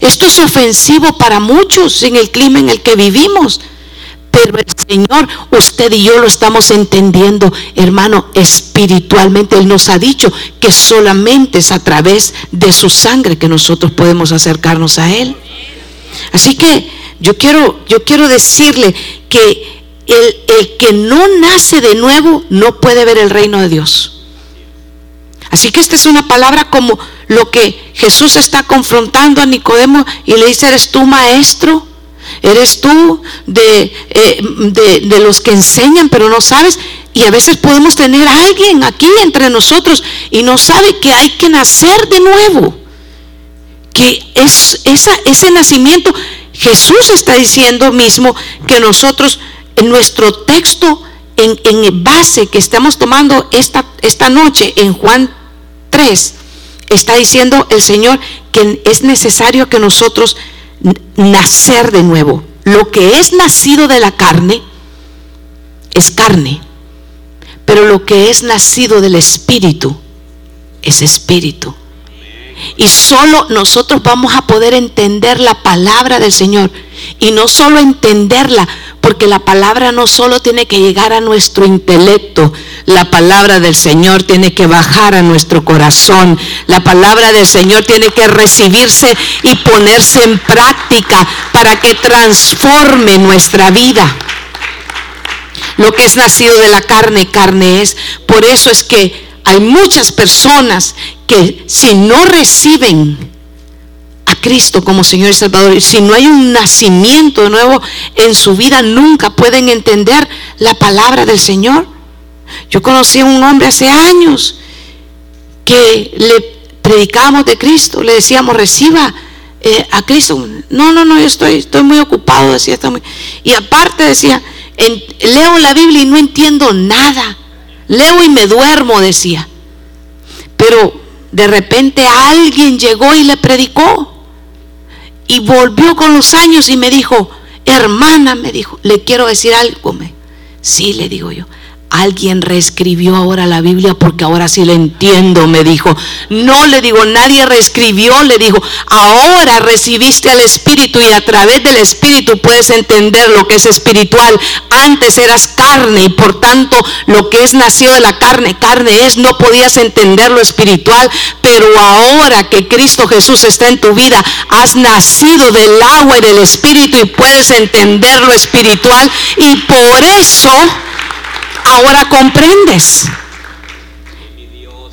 Esto es ofensivo para muchos en el clima en el que vivimos. Pero el Señor, usted y yo lo estamos entendiendo, hermano, espiritualmente. Él nos ha dicho que solamente es a través de su sangre que nosotros podemos acercarnos a Él. Así que yo quiero, yo quiero decirle que el, el que no nace de nuevo no puede ver el reino de Dios. Así que esta es una palabra como lo que Jesús está confrontando a Nicodemo y le dice, ¿eres tú maestro? ¿Eres tú de, eh, de, de, los que enseñan pero no sabes? Y a veces podemos tener a alguien aquí entre nosotros y no sabe que hay que nacer de nuevo. Que es esa, ese nacimiento Jesús está diciendo mismo que nosotros, en nuestro texto, en, en base que estamos tomando esta, esta noche en Juan 3, está diciendo el Señor que es necesario que nosotros nacer de nuevo. Lo que es nacido de la carne es carne, pero lo que es nacido del Espíritu es Espíritu. Y solo nosotros vamos a poder entender la palabra del Señor. Y no solo entenderla, porque la palabra no solo tiene que llegar a nuestro intelecto, la palabra del Señor tiene que bajar a nuestro corazón. La palabra del Señor tiene que recibirse y ponerse en práctica para que transforme nuestra vida. Lo que es nacido de la carne, carne es. Por eso es que hay muchas personas que si no reciben Cristo como Señor y Salvador, si no hay un nacimiento nuevo en su vida, nunca pueden entender la palabra del Señor. Yo conocí a un hombre hace años que le predicábamos de Cristo, le decíamos, reciba eh, a Cristo. No, no, no, yo estoy, estoy muy ocupado, decía. Y aparte decía, leo la Biblia y no entiendo nada. Leo y me duermo, decía. Pero de repente alguien llegó y le predicó. Y volvió con los años y me dijo, hermana, me dijo, le quiero decir algo. Me. Sí, le digo yo, Alguien reescribió ahora la Biblia porque ahora sí la entiendo, me dijo. No le digo, nadie reescribió, le digo, ahora recibiste al Espíritu y a través del Espíritu puedes entender lo que es espiritual. Antes eras carne y por tanto lo que es nacido de la carne, carne es, no podías entender lo espiritual, pero ahora que Cristo Jesús está en tu vida, has nacido del agua y del Espíritu y puedes entender lo espiritual y por eso ahora comprendes.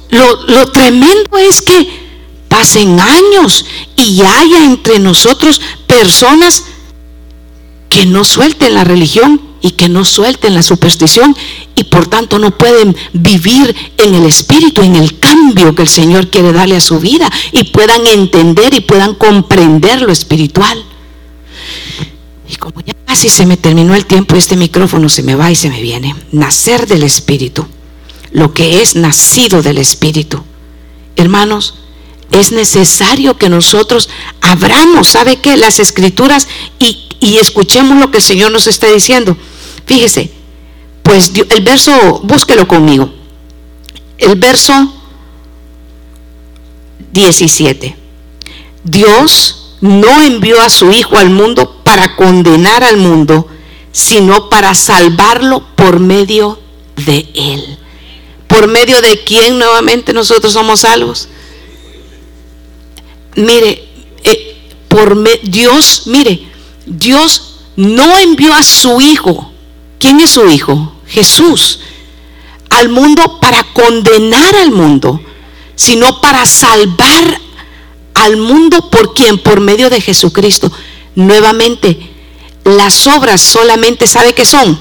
Lo, tremendo es que pasen años y haya entre nosotros personas que no suelten la religión y que no suelten la superstición y por tanto no pueden vivir en el espíritu, en el cambio que el Señor quiere darle a su vida y puedan entender y puedan comprender lo espiritual. Y como ya casi se me terminó el tiempo, este micrófono se me va y se me viene. Nacer del Espíritu, lo que es nacido del Espíritu. Hermanos, es necesario que nosotros abramos, ¿sabe qué? Las escrituras y, escuchemos lo que el Señor nos está diciendo. Fíjese, pues el verso, búsquelo conmigo. El verso 17. Dios no envió a su Hijo al mundo para condenar al mundo, sino para salvarlo por medio de Él. ¿Por medio de quién nuevamente nosotros somos salvos? Mire, eh, por Dios, mire, Dios no envió a su Hijo. ¿Quién es su Hijo? Jesús. Al mundo para condenar al mundo, sino para salvar al mundo por quien, por medio de Jesucristo. Nuevamente, las obras solamente, ¿sabe qué son?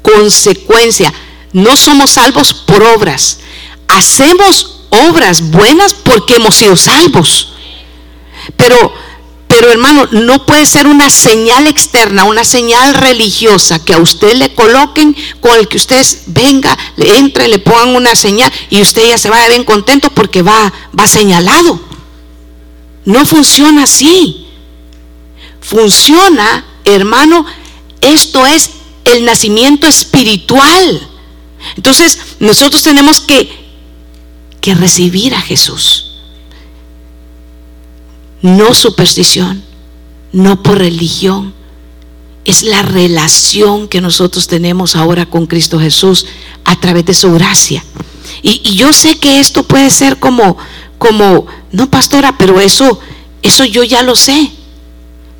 Consecuencia. No somos salvos por obras. Hacemos obras buenas porque hemos sido salvos. Pero, pero hermano, no puede ser una señal externa, una señal religiosa que a usted le coloquen con el que usted venga, le entre, le pongan una señal y usted ya se vaya bien contento porque va, va señalado. No funciona así funciona, hermano, esto es el nacimiento espiritual. Entonces, nosotros tenemos que, que recibir a Jesús. No superstición, no por religión. Es la relación que nosotros tenemos ahora con Cristo Jesús a través de su gracia. Y, y yo sé que esto puede ser como, como, no pastora, pero eso, eso yo ya lo sé.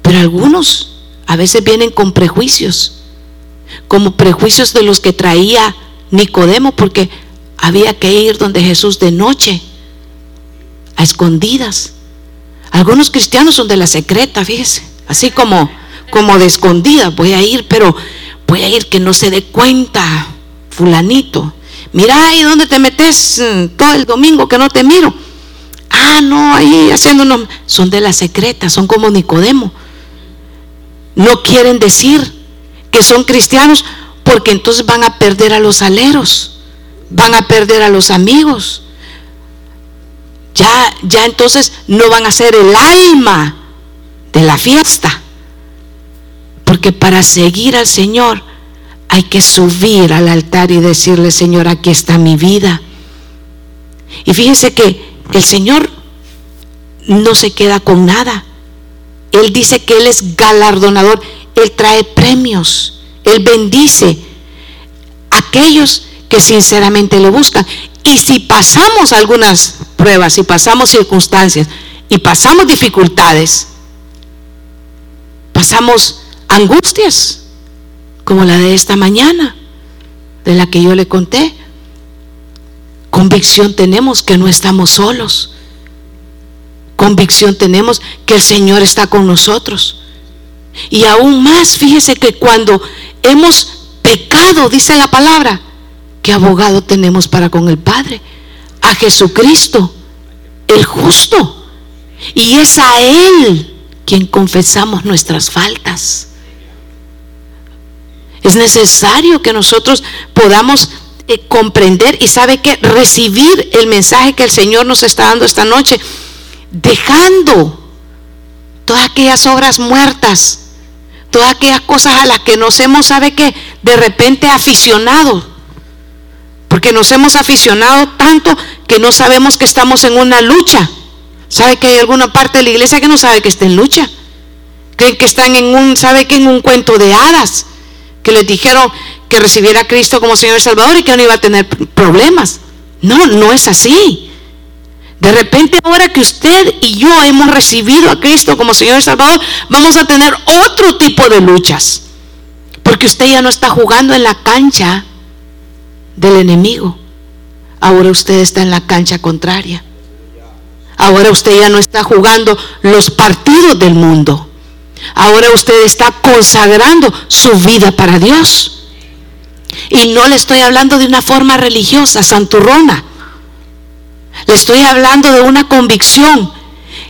Pero algunos a veces vienen con prejuicios, como prejuicios de los que traía Nicodemo, porque había que ir donde Jesús de noche, a escondidas. Algunos cristianos son de la secreta, fíjese, así como, como de escondida, voy a ir, pero voy a ir que no se dé cuenta, fulanito. Mira ahí donde te metes mm, todo el domingo que no te miro. Ah, no, ahí haciéndonos. Son de la secreta, son como Nicodemo no quieren decir que son cristianos porque entonces van a perder a los aleros, van a perder a los amigos. Ya, ya entonces no van a ser el alma de la fiesta. Porque para seguir al Señor hay que subir al altar y decirle, Señor, aquí está mi vida. Y fíjense que el Señor no se queda con nada. Él dice que Él es galardonador, Él trae premios, Él bendice a aquellos que sinceramente lo buscan. Y si pasamos algunas pruebas, si pasamos circunstancias y pasamos dificultades, pasamos angustias, como la de esta mañana, de la que yo le conté, convicción tenemos que no estamos solos convicción tenemos que el Señor está con nosotros. Y aún más, fíjese que cuando hemos pecado, dice la palabra, ¿qué abogado tenemos para con el Padre? A Jesucristo, el justo. Y es a Él quien confesamos nuestras faltas. Es necesario que nosotros podamos eh, comprender y sabe que recibir el mensaje que el Señor nos está dando esta noche dejando todas aquellas obras muertas, todas aquellas cosas a las que nos hemos, sabe que de repente aficionado, Porque nos hemos aficionado tanto que no sabemos que estamos en una lucha. ¿Sabe que hay alguna parte de la iglesia que no sabe que está en lucha? Creen que están en un, ¿sabe que en un cuento de hadas? Que les dijeron que recibiera a Cristo como Señor y Salvador y que no iba a tener problemas. No, no es así. De repente ahora que usted y yo hemos recibido a Cristo como Señor y Salvador, vamos a tener otro tipo de luchas. Porque usted ya no está jugando en la cancha del enemigo. Ahora usted está en la cancha contraria. Ahora usted ya no está jugando los partidos del mundo. Ahora usted está consagrando su vida para Dios. Y no le estoy hablando de una forma religiosa, santurrona. Le estoy hablando de una convicción.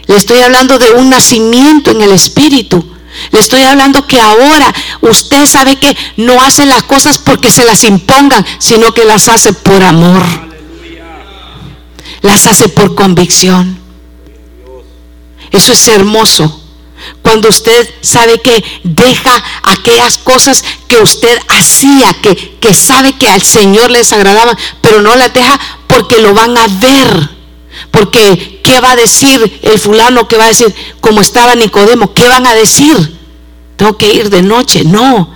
Le estoy hablando de un nacimiento en el Espíritu. Le estoy hablando que ahora usted sabe que no hace las cosas porque se las impongan, sino que las hace por amor. Las hace por convicción. Eso es hermoso. Cuando usted sabe que deja aquellas cosas que usted hacía, que, que sabe que al Señor les agradaba, pero no las deja porque lo van a ver. Porque, ¿qué va a decir el fulano? ¿Qué va a decir? Como estaba Nicodemo, ¿qué van a decir? Tengo que ir de noche. No,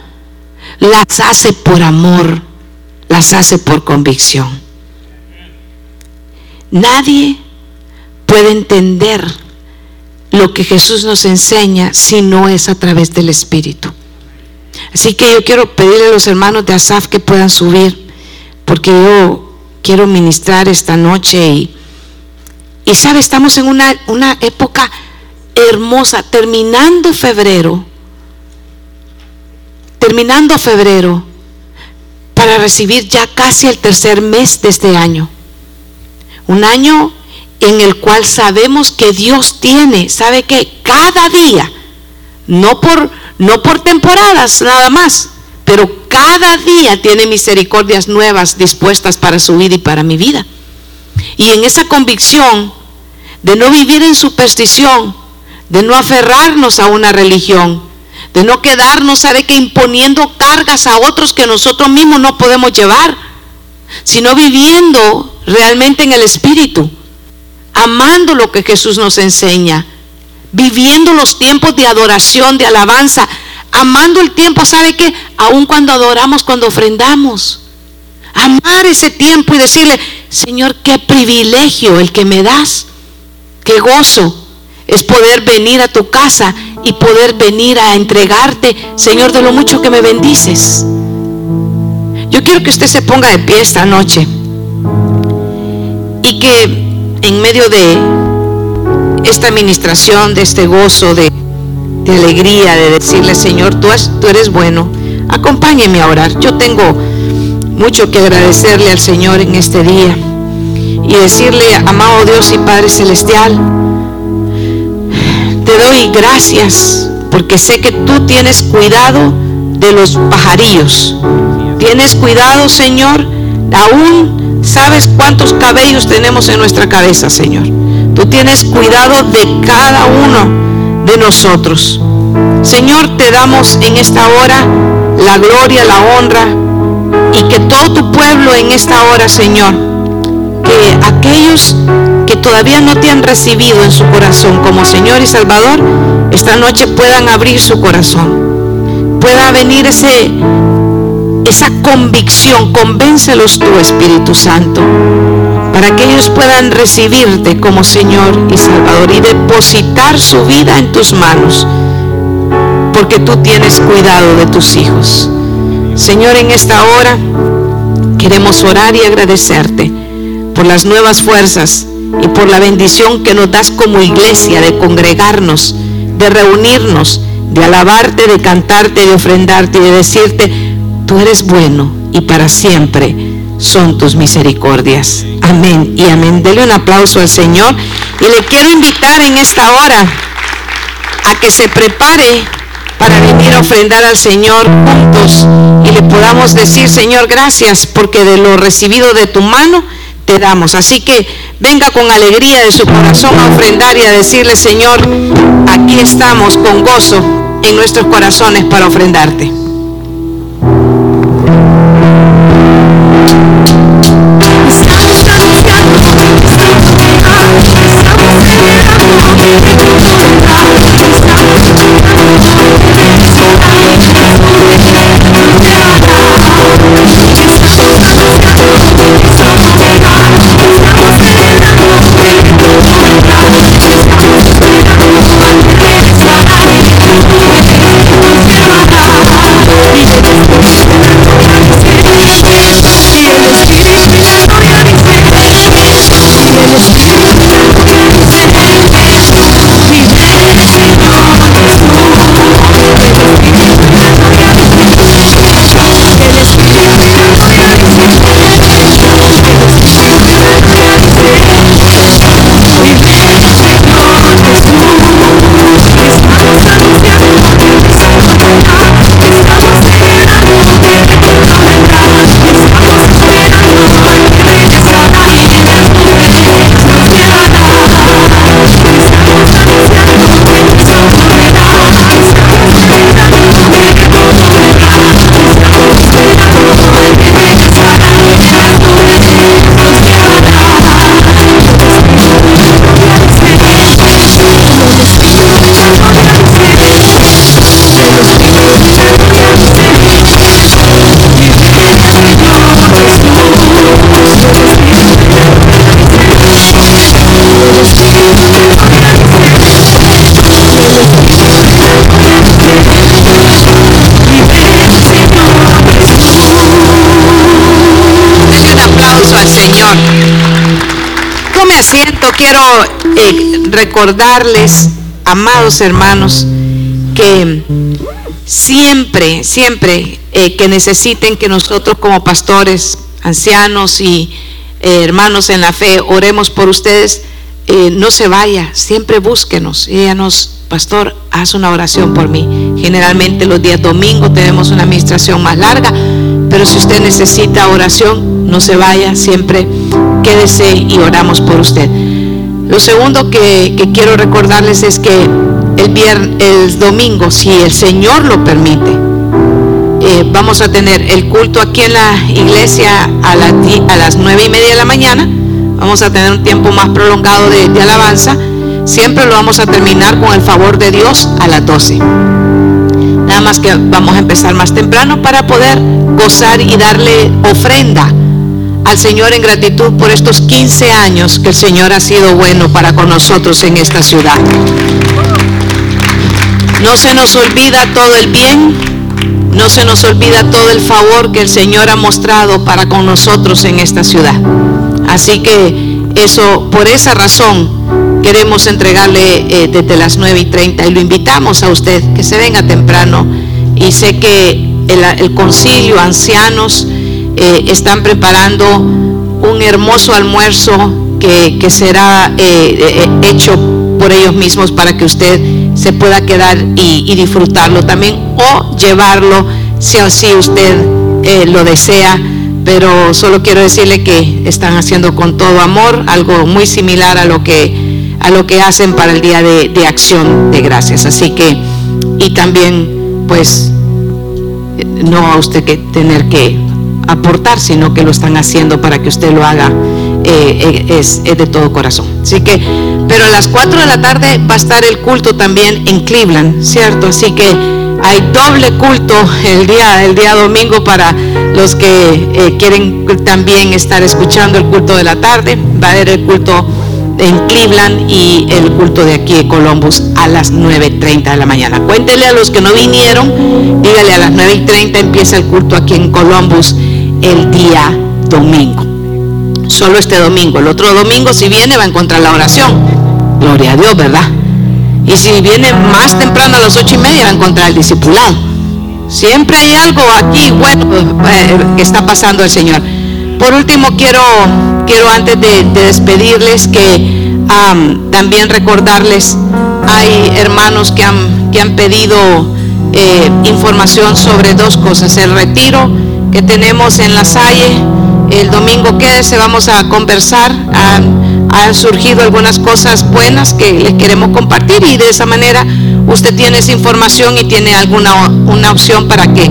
las hace por amor, las hace por convicción. Nadie puede entender lo que Jesús nos enseña si no es a través del Espíritu. Así que yo quiero pedirle a los hermanos de Asaf que puedan subir, porque yo quiero ministrar esta noche y, y sabe, estamos en una, una época hermosa, terminando febrero, terminando febrero, para recibir ya casi el tercer mes de este año. Un año en el cual sabemos que Dios tiene, sabe que cada día, no por, no por temporadas nada más, pero cada día tiene misericordias nuevas dispuestas para su vida y para mi vida. Y en esa convicción de no vivir en superstición, de no aferrarnos a una religión, de no quedarnos, sabe que imponiendo cargas a otros que nosotros mismos no podemos llevar, sino viviendo realmente en el Espíritu amando lo que Jesús nos enseña, viviendo los tiempos de adoración, de alabanza, amando el tiempo, ¿sabe qué? Aun cuando adoramos, cuando ofrendamos. Amar ese tiempo y decirle, Señor, qué privilegio el que me das, qué gozo es poder venir a tu casa y poder venir a entregarte, Señor, de lo mucho que me bendices. Yo quiero que usted se ponga de pie esta noche y que en medio de esta administración, de este gozo, de, alegría, de decirle, Señor, tú, tú eres bueno, acompáñeme a orar. Yo tengo mucho que agradecerle al Señor en este día y decirle, amado Dios y Padre Celestial, te doy gracias porque sé que tú tienes cuidado de los pajarillos. Tienes cuidado, Señor, aún sabes cuántos cabellos tenemos en nuestra cabeza, Señor. Tú tienes cuidado de cada uno de nosotros. Señor, te damos en esta hora la gloria, la honra y que todo tu pueblo en esta hora, Señor, que aquellos que todavía no te han recibido en su corazón como Señor y Salvador, esta noche puedan abrir su corazón. Pueda venir ese esa convicción, convéncelos tu Espíritu Santo, para que ellos puedan recibirte como Señor y Salvador y depositar su vida en tus manos, porque tú tienes cuidado de tus hijos. Señor, en esta hora queremos orar y agradecerte por las nuevas fuerzas y por la bendición que nos das como iglesia de congregarnos, de reunirnos, de alabarte, de cantarte, de ofrendarte y de decirte, tú eres bueno y para siempre son tus misericordias. Amén y amén. Dele un aplauso al Señor y le quiero invitar en esta hora a que se prepare para venir a ofrendar al Señor juntos y le podamos decir, Señor, gracias porque de lo recibido de tu mano te damos. Así que venga con alegría de su corazón a ofrendar y a decirle, Señor, aquí estamos con gozo en nuestros corazones para ofrendarte. Quiero eh, recordarles, amados hermanos, que siempre, siempre eh, que necesiten que nosotros como pastores, ancianos y eh, hermanos en la fe, oremos por ustedes, no se vaya, siempre búsquenos. Y nos, pastor, haz una oración por mí. Generalmente los días domingos tenemos una administración más larga, pero si usted necesita oración, no se vaya, siempre quédese y oramos por usted. Lo segundo que, quiero recordarles es que el, viernes, el domingo, si el Señor lo permite, eh, vamos a tener el culto aquí en la iglesia a, a, las nueve y media de la mañana. Vamos a tener un tiempo más prolongado de, de alabanza. Siempre lo vamos a terminar con el favor de Dios a las 12. Nada más que vamos a empezar más temprano para poder gozar y darle ofrenda al Señor en gratitud por estos 15 años que el Señor ha sido bueno para con nosotros en esta ciudad. No se nos olvida todo el bien, no se nos olvida todo el favor que el Señor ha mostrado para con nosotros en esta ciudad. Así que eso, por esa razón, queremos entregarle eh, desde las 9 y 30 y lo invitamos a usted que se venga temprano y sé que el concilio, ancianos, eh, están preparando un hermoso almuerzo que, será eh, eh, hecho por ellos mismos para que usted se pueda quedar y, disfrutarlo también o llevarlo si así usted lo desea. Pero solo quiero decirle que están haciendo con todo amor algo muy similar a lo que, a lo que hacen para el día de, de acción de gracias. Así que, y también pues no a usted que tener que aportar, sino que lo están haciendo para que usted lo haga eh, eh, es, de todo corazón. Así que, pero a las 4 de la tarde va a estar el culto también en Cleveland, ¿cierto? Así que hay doble culto el día, el día domingo para los que eh, quieren también estar escuchando el culto de la tarde. Va a haber el culto en Cleveland y el culto de aquí de Columbus a las 9.30 de la mañana. Cuéntele a los que no vinieron, dígale a las 9.30 empieza el culto aquí en Columbus el día domingo. Solo este domingo. El otro domingo, si viene, va a encontrar la oración. Gloria a Dios, ¿verdad? Y si viene más temprano a las ocho y media, va a encontrar el discipulado. Siempre hay algo aquí bueno eh, que está pasando el Señor. Por último, quiero, quiero antes de, despedirles que también recordarles, hay hermanos que han, que han pedido eh, información sobre dos cosas, el retiro que tenemos en la Salle. El domingo que se vamos a conversar. Han, surgido algunas cosas buenas que les queremos compartir y de esa manera usted tiene esa información y tiene alguna una opción para que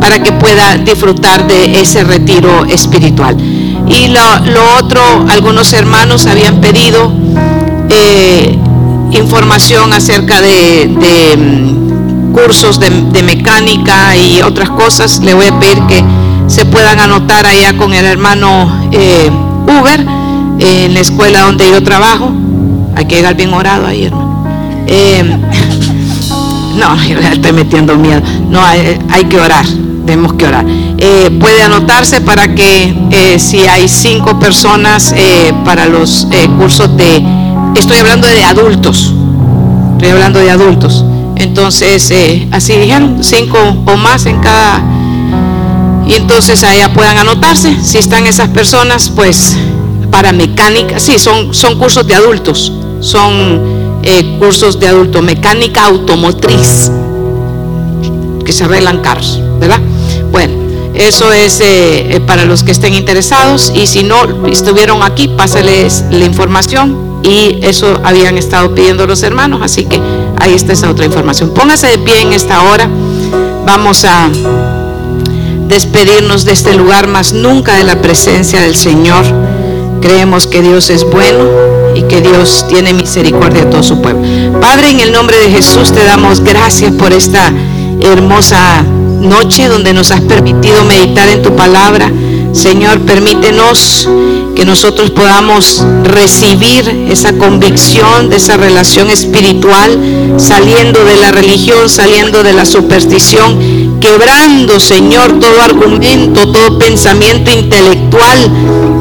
para que pueda disfrutar de ese retiro espiritual. Y lo, otro, algunos hermanos habían pedido eh, información acerca de, mm, cursos de, mecánica y otras cosas. Le voy a pedir que se puedan anotar allá con el hermano eh, Uber en la escuela donde yo trabajo. Hay que llegar bien orado ahí, hermano. Eh, [laughs] no, [laughs] estoy metiendo miedo. No, hay, que orar. Tenemos que orar. Eh, puede anotarse para que si hay cinco personas para los cursos de, estoy hablando de adultos, estoy hablando de adultos. Entonces, así dijeron, cinco o más en cada y entonces allá puedan anotarse. Si están esas personas, pues para mecánica, sí, son, son cursos de adultos, son eh, cursos de adulto, mecánica automotriz, que se arreglan carros, ¿verdad? Bueno, eso es eh, eh, para los que estén interesados y si no estuvieron aquí, pásenles la información y eso habían estado pidiendo los hermanos, así que ahí está esa otra información. Póngase de pie en esta hora, vamos a despedirnos de este lugar, más nunca de la presencia del Señor. Creemos que Dios es bueno y que Dios tiene misericordia de todo su pueblo. Padre, en el nombre de Jesús te damos gracias por esta hermosa noche donde nos has permitido meditar en tu palabra. Señor, permítenos que nosotros podamos recibir esa convicción de esa relación espiritual, saliendo de la religión, saliendo de la superstición, quebrando, Señor, todo argumento, todo pensamiento intelectual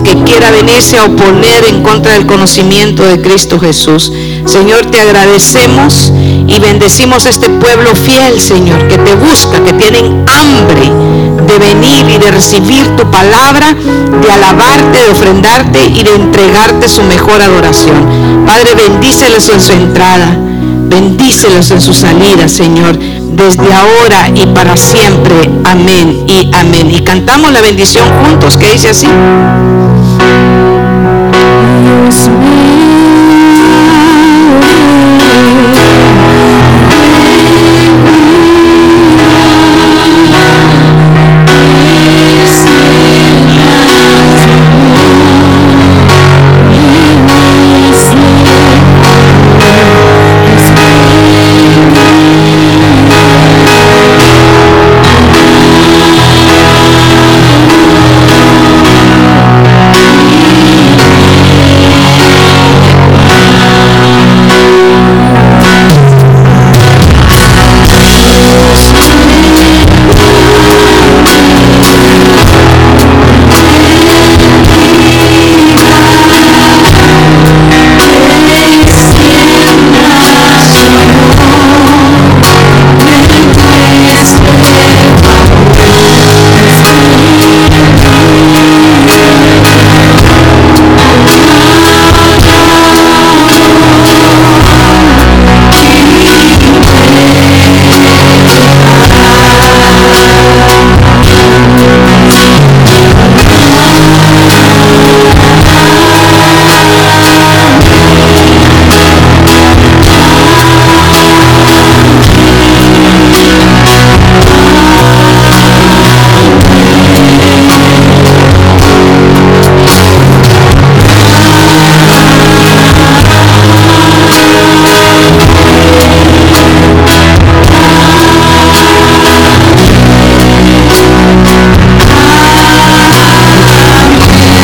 que quiera venirse a oponer en contra del conocimiento de Cristo Jesús. Señor, te agradecemos y bendecimos a este pueblo fiel, Señor, que te busca, que tienen hambre de venir y de recibir tu palabra, de alabarte, de ofrendarte y de entregarte su mejor adoración. Padre, bendícelos en su entrada, bendícelos en su salida, Señor, desde ahora y para siempre. Amén y amén. Y cantamos la bendición juntos, que dice así. Dios mío.